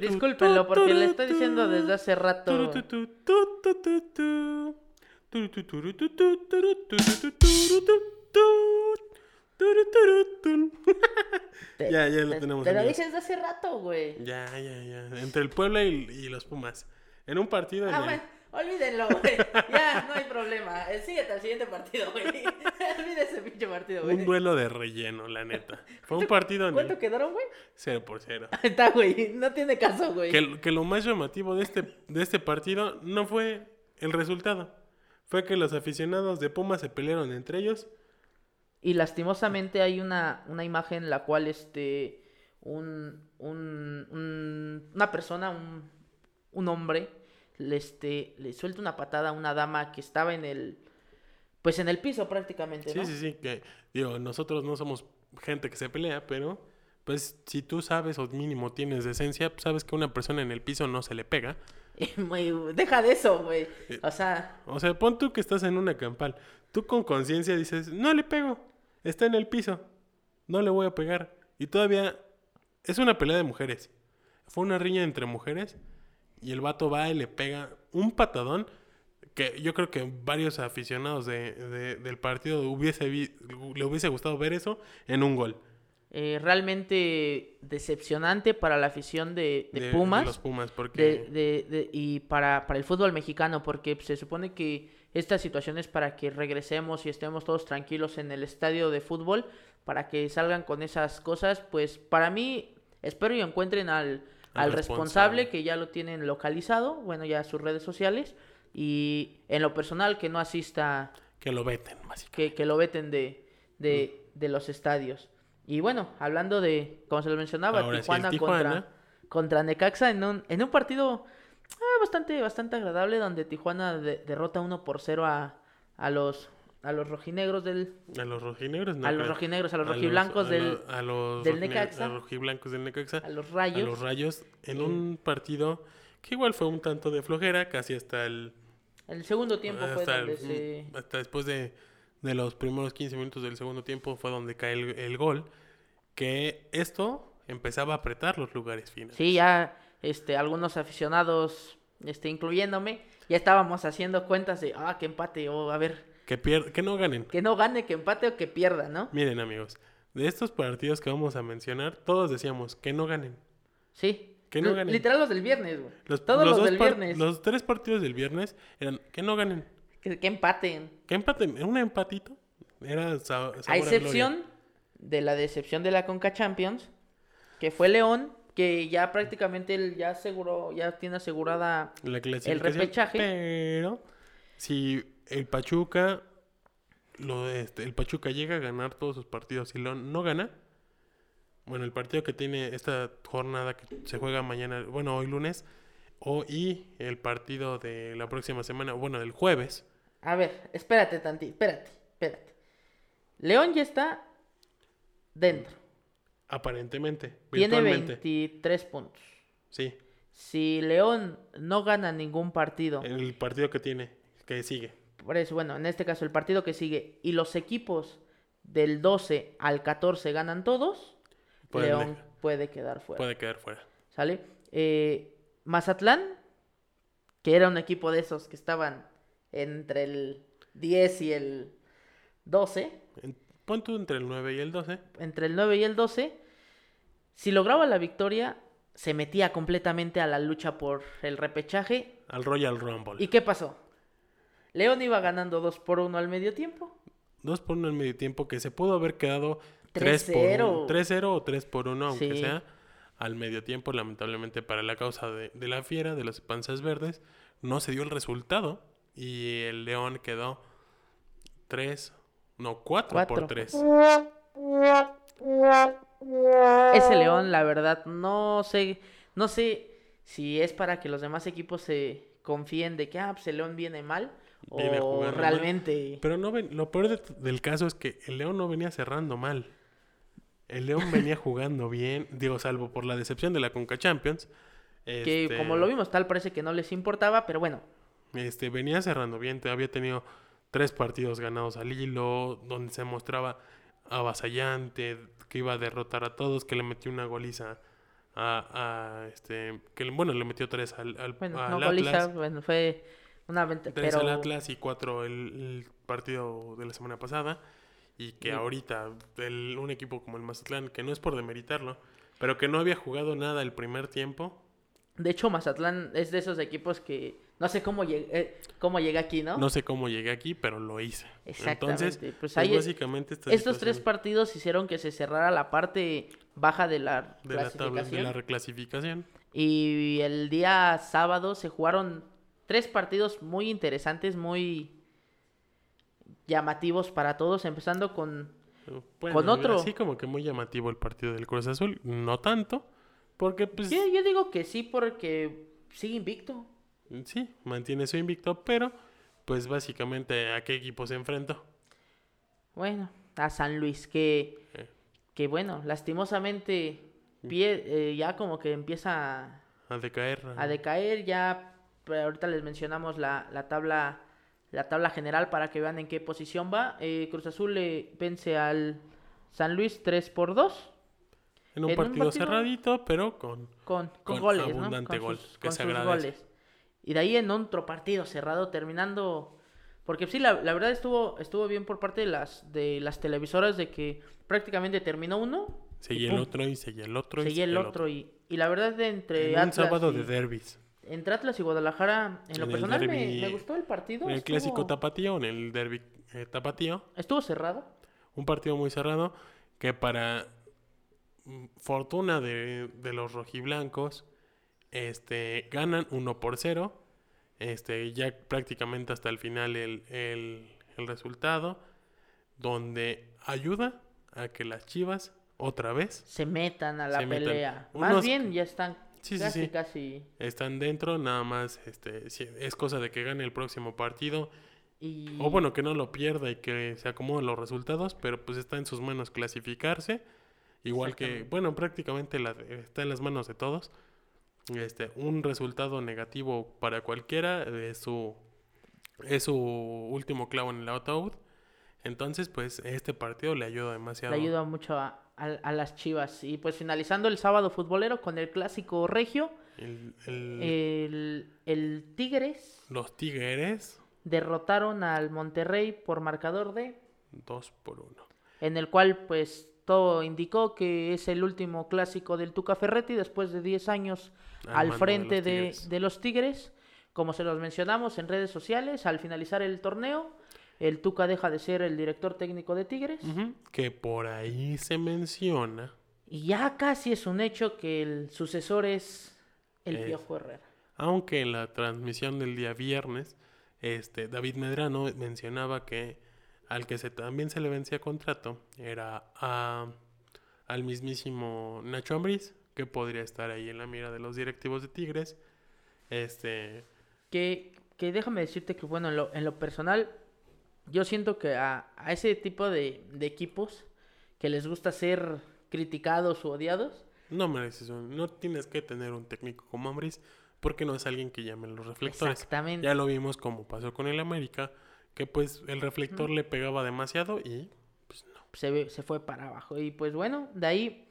Discúlpenlo porque le estoy diciendo desde hace rato. Te- Ya, ya lo te- tenemos, Te lo dije desde hace rato, güey. Ya, ya, ya. Entre el Puebla y, y los Pumas. En un partido. Ah, bueno, olvídenlo, güey. Ya, no hay problema. Eh, Síguete al siguiente partido, güey. Olvide ese pinche partido, güey. Un duelo de relleno, la neta. Fue un partido en ¿Cuánto el quedaron, güey? 0 por 0. Ahí Está, güey. No tiene caso, güey. Que, que lo más llamativo de este, de este partido no fue el resultado. Fue que los aficionados de Pumas se pelearon entre ellos. Y lastimosamente hay una, una imagen en la cual este un, un- un- una persona, un, un hombre, le, este, le suelta una patada a una dama que estaba en el pues en el piso prácticamente, Sí, ¿no? sí, sí. Que, digo, nosotros no somos gente que se pelea, pero pues si tú sabes o mínimo tienes decencia, pues, sabes que una persona en el piso no se le pega. Deja de eso, güey. Eh, O sea, O sea, pon tú que estás en una campal. Tú con conciencia dices, no le pego. Está en el piso. No le voy a pegar. Y todavía es una pelea de mujeres. Fue una riña entre mujeres. Y el vato va y le pega un patadón. Que yo creo que varios aficionados de- de- del partido hubiese vi- le hubiese gustado ver eso en un gol. eh, realmente decepcionante para la afición de, de Pumas. los Pumas, porque de- de- y para, para el fútbol mexicano, porque se supone que esta situación es para que regresemos y estemos todos tranquilos en el estadio de fútbol, para que salgan con esas cosas, pues para mí espero y encuentren al, Al responsable, responsable. que ya lo tienen localizado, bueno, ya sus redes sociales, y en lo personal que no asista, que lo veten, básicamente. que, que lo veten de, de, Mm. de los estadios. Y bueno, hablando de, como se lo mencionaba, sí, Tijuana, contra contra Necaxa en un, en un partido ah, bastante, bastante agradable donde Tijuana de- derrota 1 por 0 a, a los a los rojinegros del A los rojinegros, no a los rojinegros, a los A rojiblancos a del a los del Necaxa. a los rojiblancos del Necaxa. a los A rayos. los rayos en Sí. un partido que igual fue un tanto de flojera, casi hasta el. El segundo tiempo fue hasta, donde el- se hasta después de, de los primeros 15 minutos del segundo tiempo fue donde cae el, el gol. Que esto empezaba a apretar los lugares finales. Sí, ya este algunos aficionados este incluyéndome, ya estábamos haciendo cuentas de ah, que empate o a ver, Que, pier- que no ganen. que no gane, que empate o que pierda, ¿no? Miren, amigos, de estos partidos que vamos a mencionar, todos decíamos que no ganen. Sí. Que no ganen. Literal los del viernes, güey. Los, Todos los, dos del viernes. Los tres partidos del viernes eran que no ganen. Que, que empaten. Que empaten. Un empatito. Era sabor A gloria. excepción de la decepción de la Conca Champions, que fue León, que ya prácticamente él ya aseguró, ya tiene asegurada La clasificación, repechaje. Pero si el Pachuca lo este, el Pachuca llega a ganar todos sus partidos y León no gana, bueno, el partido que tiene esta jornada que se juega mañana, bueno, hoy lunes, o y el partido de la próxima semana, bueno, del jueves, A ver, espérate tantito, espérate, espérate. León ya está dentro. aparentemente, Tiene virtualmente. 23 puntos. Sí, Si León no gana ningún partido, el partido que tiene, que sigue. Por eso, bueno, en este caso el partido que sigue, y los equipos del 12 al 14 ganan todos, León puede quedar fuera. Puede quedar fuera. ¿Sale? Eh, Mazatlán, que era un equipo de esos que estaban entre el 10 y el 12, En- Pon tú entre el 9 y el 12. entre el 9 y el 12, si lograba la victoria, se metía completamente a la lucha por el repechaje. Al Royal Rumble. ¿Y qué pasó? León iba ganando 2 por 1 al medio tiempo. 2 por 1 en medio tiempo que se pudo haber quedado 3 por 3-0. 1. 3-0 o 3 por 1, aunque Sí. sea al medio tiempo, lamentablemente para la causa de, de la fiera, de las panzas verdes, no se dio el resultado y el León quedó 3, no, 4 Cuatro. por 3. Ese León, la verdad, no sé, no sé si es para que los demás equipos se confíen de que ah, pues el León viene mal Viene o jugando mal. realmente Pero no ven- lo peor de- del caso es que el León no venía cerrando mal. El León venía jugando bien, digo, salvo por la decepción de la Conca Champions. que Este, como lo vimos tal parece que no les importaba, pero bueno, Este, venía cerrando bien, había tenido tres partidos ganados al hilo, donde se mostraba avasallante, que iba a derrotar a todos, que le metió una goliza a, a, este, que bueno, le metió tres al, al, bueno, al no Atlas, goliza, bueno, fue una venta, tres pero al Atlas y cuatro el, el partido de la semana pasada, y que ahorita el- un equipo como el Mazatlán, que no es por demeritarlo, pero que no había jugado nada el primer tiempo, de hecho Mazatlán es de esos equipos que no sé cómo llegué, cómo llega aquí, ¿no? no sé cómo llegué aquí, pero lo hice. Exactamente, Entonces, pues pues básicamente esta Estos tres partidos hicieron que se cerrara la parte baja de la de la tabla de la reclasificación. Y el día sábado se jugaron tres partidos muy interesantes, muy llamativos para todos, empezando con... Bueno, Con otro. Así como que muy llamativo el partido del Cruz Azul. No tanto, porque pues Yo, yo digo que sí porque sigue invicto. sí, mantiene su invicto, pero pues básicamente a qué equipo se enfrentó. Bueno, a San Luis, que, Eh. que bueno, lastimosamente pie- eh, ya como que empieza A decaer. a decaer, ya pero ahorita les mencionamos la, la tabla la tabla general para que vean en qué posición va. Eh, Cruz Azul le vence al San Luis 3 por 2 en un en un partido cerradito, pero con... con, con Con goles, ¿no? abundante Con gol, sus, que se agradece. goles. Y de ahí en otro partido cerrado terminando porque sí la, la verdad estuvo estuvo bien por parte de las de las televisoras de que prácticamente terminó uno Seguía el otro y seguía el otro. y seguía el otro y, y la verdad de entre En un Atlas sábado y, de derbis. Entre Atlas y Guadalajara en lo En personal me, gustó el partido En el clásico tapatío, en el derbi eh, tapatío. estuvo cerrado Un partido muy cerrado que para mm, fortuna de, de los rojiblancos este, ganan 1 por 0. Este, ya prácticamente hasta el final el, el- el resultado. Donde ayuda a que las chivas otra vez se metan a la metan. pelea más Unos- bien ya están Sí, sí, casi sí. casi están dentro. Nada más este, es cosa de que gane el próximo partido. y O bueno, que no lo pierda y que se acomoden los resultados, pero pues está en sus manos clasificarse. Igual que, bueno, prácticamente la- está en las manos de todos. Este, un resultado negativo para cualquiera es su, es su último clavo en el ataúd. Entonces, pues este partido le ayuda demasiado. le ayuda mucho a, a- a las chivas y pues finalizando el sábado futbolero con el clásico regio El- el- el, el Tigres los Tigres, derrotaron al Monterrey por marcador de, 2 por 1. en el cual pues todo indicó que es el último clásico del Tuca Ferretti después de 10 años Al al mando de frente los de, de los Tigres. Como se los mencionamos en redes sociales, al finalizar el torneo, el Tuca deja de ser el director técnico de Tigres Que por ahí se menciona y ya casi es un hecho que el sucesor es el Es- Piojo Herrera. Aunque en la transmisión del día viernes, este David Medrano mencionaba que al que se también se le vencía contrato era a, al mismísimo Nacho Ambriz, que podría estar ahí en la mira de los directivos de Tigres. Este, Que, que déjame decirte que, bueno, en lo, en lo personal, yo siento que a, a ese tipo de, de equipos que les gusta ser criticados o odiados, no mereces un- no tienes que tener un técnico como Ambriz, porque no es alguien que llame los reflectores. exactamente, Ya lo vimos como pasó con el América, que pues el reflector le pegaba demasiado y pues no. se, se fue para abajo. Y pues bueno, de ahí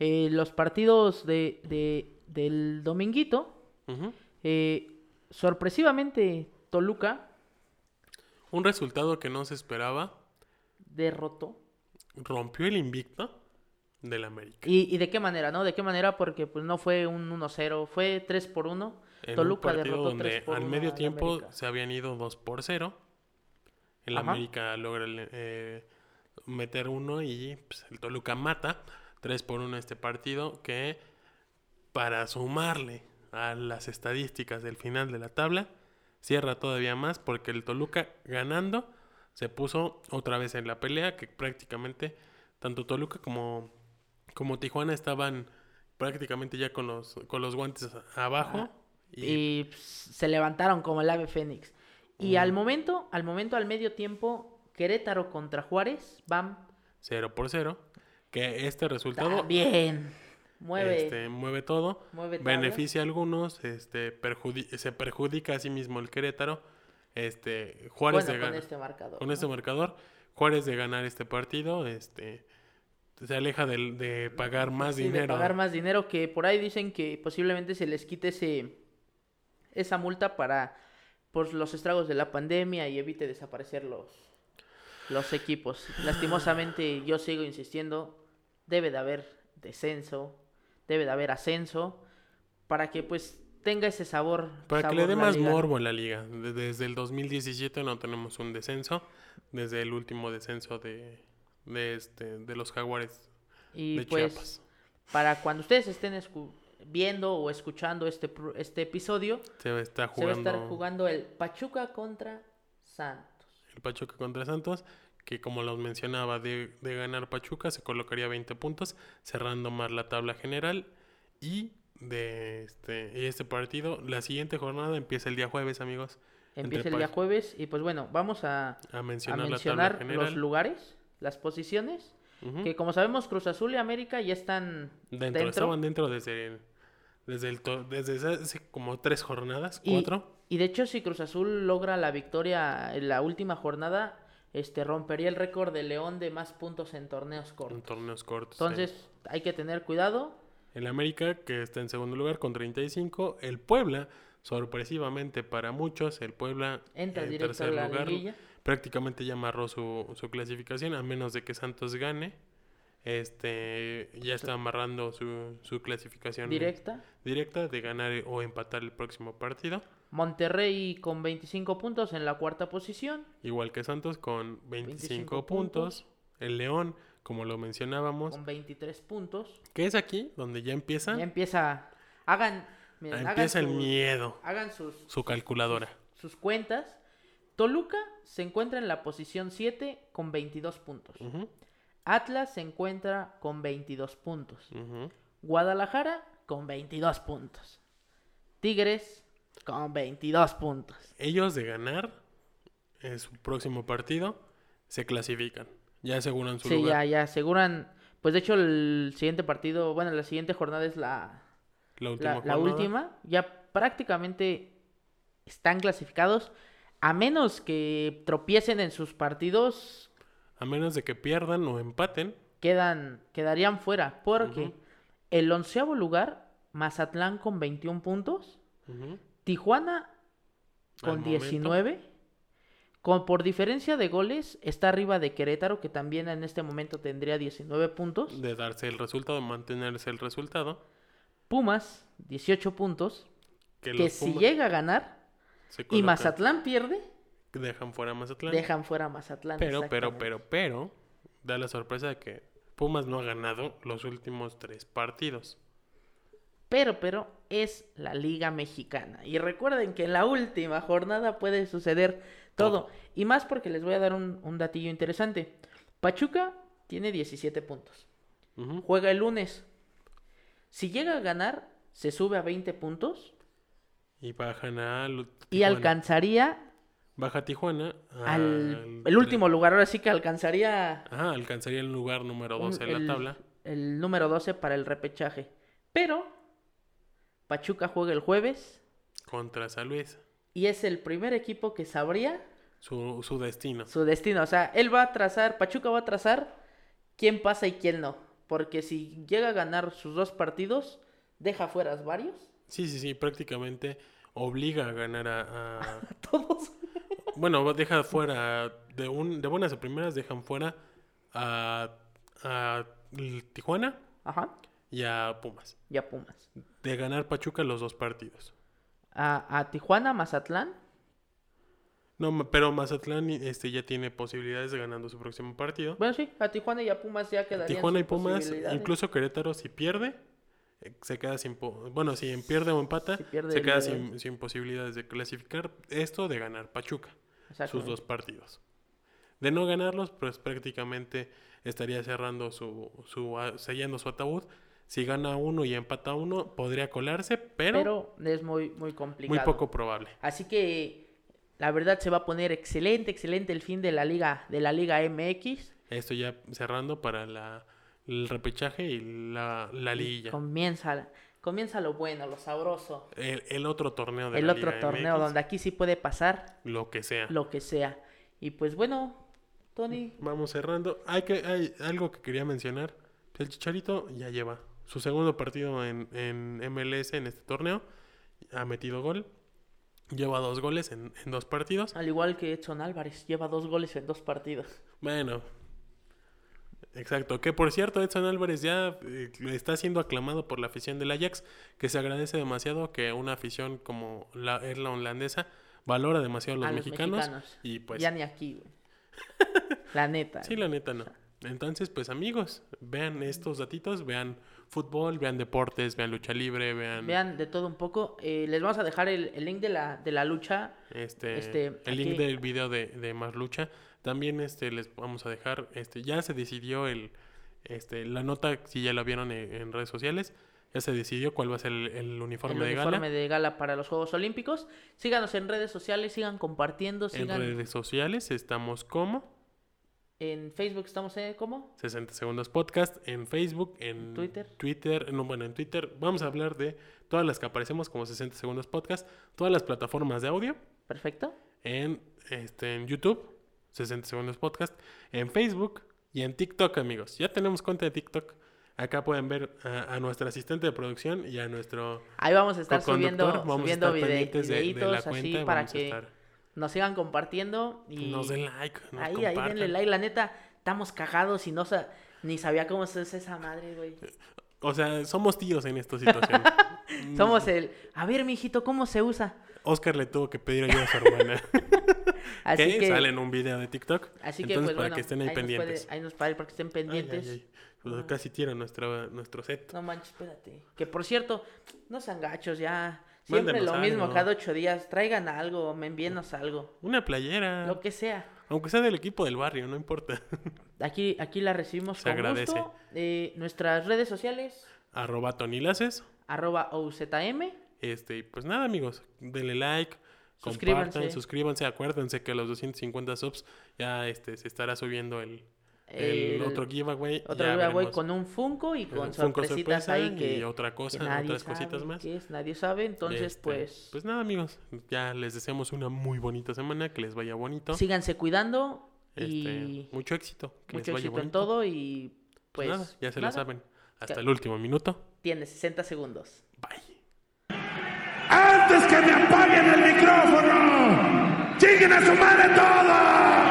eh, los partidos de, de- del dominguito, eh, sorpresivamente Toluca Un resultado que no se esperaba. derrotó. rompió el invicto del América. ¿Y, y de qué manera, no? ¿De qué manera? Porque pues no fue un 1-0, fue 3 por 1. En Toluca un derrotó donde 3 por al 1 medio tiempo se habían ido 2 por 0. El Ajá. América logra eh, meter uno y pues, el Toluca mata 3 por 1 este partido que para sumarle a las estadísticas del final de la tabla cierra todavía más porque el Toluca ganando se puso otra vez en la pelea que prácticamente tanto Toluca como, como Tijuana estaban prácticamente ya con los, con los guantes abajo. Ajá. y, y pues, se levantaron como el ave fénix. Y Mm. al momento, al momento, al medio tiempo, Querétaro contra Juárez, bam, 0 por 0. Que este resultado también mueve, este, mueve todo. mueve. Beneficia a algunos. Este, perjudi- se perjudica a sí mismo el Querétaro. Este, Juárez bueno, de con este marcador. con ¿no? este marcador. Juárez de ganar este partido. Este, se aleja del- de, pagar más Sí, de dinero. pagar más dinero que por ahí dicen que posiblemente se les quite ese esa multa para por los estragos de la pandemia y evite desaparecer los los equipos. Lastimosamente yo sigo insistiendo, debe de haber descenso, debe de haber ascenso para que pues tenga ese sabor Para que le dé más liga. morbo a la liga. De- Desde el 2017 no tenemos un descenso. Desde el último descenso de, de, este, de los Jaguares y de pues Chiapas. para cuando ustedes estén viendo o escuchando este este episodio Se va a estar jugando el Pachuca contra Santos. el Pachuca contra Santos. Que como los mencionaba, de, de ganar Pachuca se colocaría 20 puntos, cerrando más la tabla general. Y de este, y este partido, la siguiente jornada empieza el día jueves, amigos. Empieza el día jueves y pues bueno, vamos a, A a mencionar, la mencionar los lugares, las posiciones. Ujú. Que como sabemos, Cruz Azul y América ya están Dentro, dentro. estaban dentro desde desde el to- desde hace como tres jornadas, Y- cuatro. Y de hecho, si Cruz Azul logra la victoria en la última jornada, este rompería el récord de León de más puntos en torneos En cortos. torneos cortos. sí. Entonces, hay que tener cuidado. El América, que está en segundo lugar con 35. El Puebla, sorpresivamente para muchos, el Puebla Entra en tercer lugar. liguilla. Prácticamente ya amarró su, su clasificación, a menos de que Santos gane. Este ya está amarrando su, su clasificación Directa. directa de ganar o empatar el próximo partido. Monterrey con 25 puntos en la cuarta posición. Igual que Santos con 25, 25 puntos. El León, como lo mencionábamos, Con 23 puntos. que es aquí donde ya empieza, Ya empieza. Hagan. miren, hagan empieza el sus- miedo, Hagan sus, su calculadora. sus cuentas. Toluca se encuentra en la posición 7 con 22 puntos. Ujú, Atlas se encuentra con 22 puntos. Guadalajara con 22 puntos. Tigres con 22 puntos. Ellos de ganar en su próximo partido se clasifican. Ya aseguran su Sí, ya, lugar. ya aseguran. Pues de hecho, el siguiente partido, bueno, la siguiente jornada es la, La última. la, última. Ya prácticamente están clasificados. A menos que tropiecen en sus partidos, A menos de que pierdan o empaten. quedan, quedarían fuera. Porque el onceavo lugar, Mazatlán con 21 puntos. Tijuana con momento. 19. Con, por diferencia de goles, está arriba de Querétaro, que también en este momento tendría 19 puntos. De darse el resultado, mantenerse el resultado. Pumas, 18 puntos. Que, si llega a ganar y Mazatlán pierde, dejan fuera a Mazatlán. dejan fuera a Mazatlán. Pero, pero, pero, pero, da la sorpresa de que Pumas no ha ganado los últimos tres partidos. Pero, pero, es la Liga Mexicana. Y recuerden que en la última jornada puede suceder todo. Y más porque les voy a dar un, un datillo interesante. Pachuca tiene 17 puntos. Juega el lunes. Si llega a ganar, se sube a 20 puntos Y bajan a y alcanzaría Baja Tijuana. al al el último lugar. Ahora sí que alcanzaría Ajá, alcanzaría el lugar número un- 12 en el, la tabla. el número 12 para el repechaje. Pero Pachuca juega el jueves Contra San Luis. y es el primer equipo que sabría Su, su destino. su destino. O sea, él va a trazar, Pachuca va a trazar quién pasa y quién no. Porque si llega a ganar sus dos partidos, deja fuera varios. Sí, sí, sí, prácticamente obliga a ganar a... a- Todos. Bueno, deja fuera, de, un, de buenas a primeras dejan fuera a, a Tijuana Ajá. y a Pumas. Ya Pumas. De ganar Pachuca los dos partidos. A, a Tijuana, Mazatlán. No, pero Mazatlán este, ya tiene posibilidades de ganando su próximo partido. Bueno, sí, a Tijuana y a Pumas ya quedarían Tijuana y Pumas, incluso Querétaro si pierde, eh, se queda sin... po- Bueno, si pierde o empata, Si pierde se queda sin, sin posibilidades de clasificar. Esto de ganar Pachuca. Sus dos partidos. De no ganarlos, pues prácticamente estaría cerrando su, su sellando su ataúd. Si gana uno y empata uno, podría colarse, pero, Pero es muy, muy complicado. muy poco probable. Así que la verdad se va a poner excelente, excelente el fin de la liga, de la Liga MX. Esto ya cerrando para la, el repechaje y la, la liguilla. Comienza, comienza lo bueno, lo sabroso. El, el otro torneo de El la otro Liga torneo MX, donde aquí sí puede pasar lo que sea. lo que sea. Y pues bueno, Tony, Vamos cerrando. Hay que hay algo que quería mencionar. El Chicharito ya lleva su segundo partido en, en MLS en este torneo. Ha metido gol. Lleva dos goles en, en dos partidos. al igual que Edson Álvarez, lleva dos goles en dos partidos. Bueno. Exacto. Que por cierto, Edson Álvarez ya eh, está siendo aclamado por la afición del Ajax. Que se agradece demasiado que una afición como la, es la holandesa valora demasiado a los, a los mexicanos, mexicanos. Y pues Ya ni aquí, güey. La neta. Sí, la neta no. Entonces, pues amigos, vean estos datitos, vean fútbol, vean deportes, vean lucha libre, vean, Vean de todo un poco. Eh, les vamos a dejar el, el link de la, de la lucha. este, este, el link del video de, de Más Lucha. También este les vamos a dejar, este, ya se decidió el este, la nota, si ya la vieron en, en redes sociales, ya se decidió cuál va a ser el, el uniforme el de uniforme gala. de gala para los Juegos Olímpicos. Síganos en redes sociales, sigan compartiendo, En sigan redes sociales estamos como En Facebook estamos en, ¿cómo? 60 Segundos Podcast, en Facebook, en Twitter. Twitter, no, bueno, en Twitter vamos a hablar de todas las que aparecemos como 60 Segundos Podcast, todas las plataformas de audio, Perfecto. en, este, en YouTube, 60 Segundos Podcast, en Facebook y en TikTok, amigos. Ya tenemos cuenta de TikTok. Acá pueden ver a, a nuestra asistente de producción y a nuestro Ahí vamos a estar subiendo. Vamos a subiendo estar pendientes de, de la videitos cuenta. así para a que estar- nos sigan compartiendo y nos den like, nos ahí, ahí denle like. La neta, estamos cagados y no sa- ni sabía cómo se usa esa madre, güey. O sea, somos tíos en esta situación. Somos el, a ver, mijito, ¿cómo se usa? Oscar le tuvo que pedir ayuda a su hermana. Así que, que, sale en un video de TikTok. así que Entonces, pues para bueno, que estén ahí, nos puede- pendientes. ahí nos para para que estén Ay, ay, pendientes. ay. Pues casi tira nuestro, nuestro set. No manches, espérate. Que por cierto, no sean gachos ya. Siempre Mándenos lo mismo algo. cada ocho días. Traigan algo, me envíenos algo. Una playera. Lo que sea. Aunque sea del equipo del barrio, no importa. Aquí, aquí la recibimos Se con agradece. gusto. Eh, nuestras redes sociales, Arroba Tonilaces. arroba OUZM. Este, pues nada, amigos. Denle like. Suscríbanse. Compartan, suscríbanse. Acuérdense que a los 250 subs ya este, se estará subiendo el, el El- otro giveaway. Otro giveaway con un Funko y con sorpresitas ahí que, y otra que cosa, nadie otras sabe cositas más. qué es, nadie sabe. Entonces, Este, pues, Pues nada, amigos. Ya les deseamos una muy bonita semana. Que les vaya bonito. síganse cuidando Este, y mucho éxito. Que mucho les vaya éxito en bonito. todo. Y Pues, pues, nada, ya se lo nada, saben. Hasta Que- el último minuto. Tiene 60 segundos. Bye. ¡Antes que me apaguen el micrófono! ¡Chinguen a su madre todos!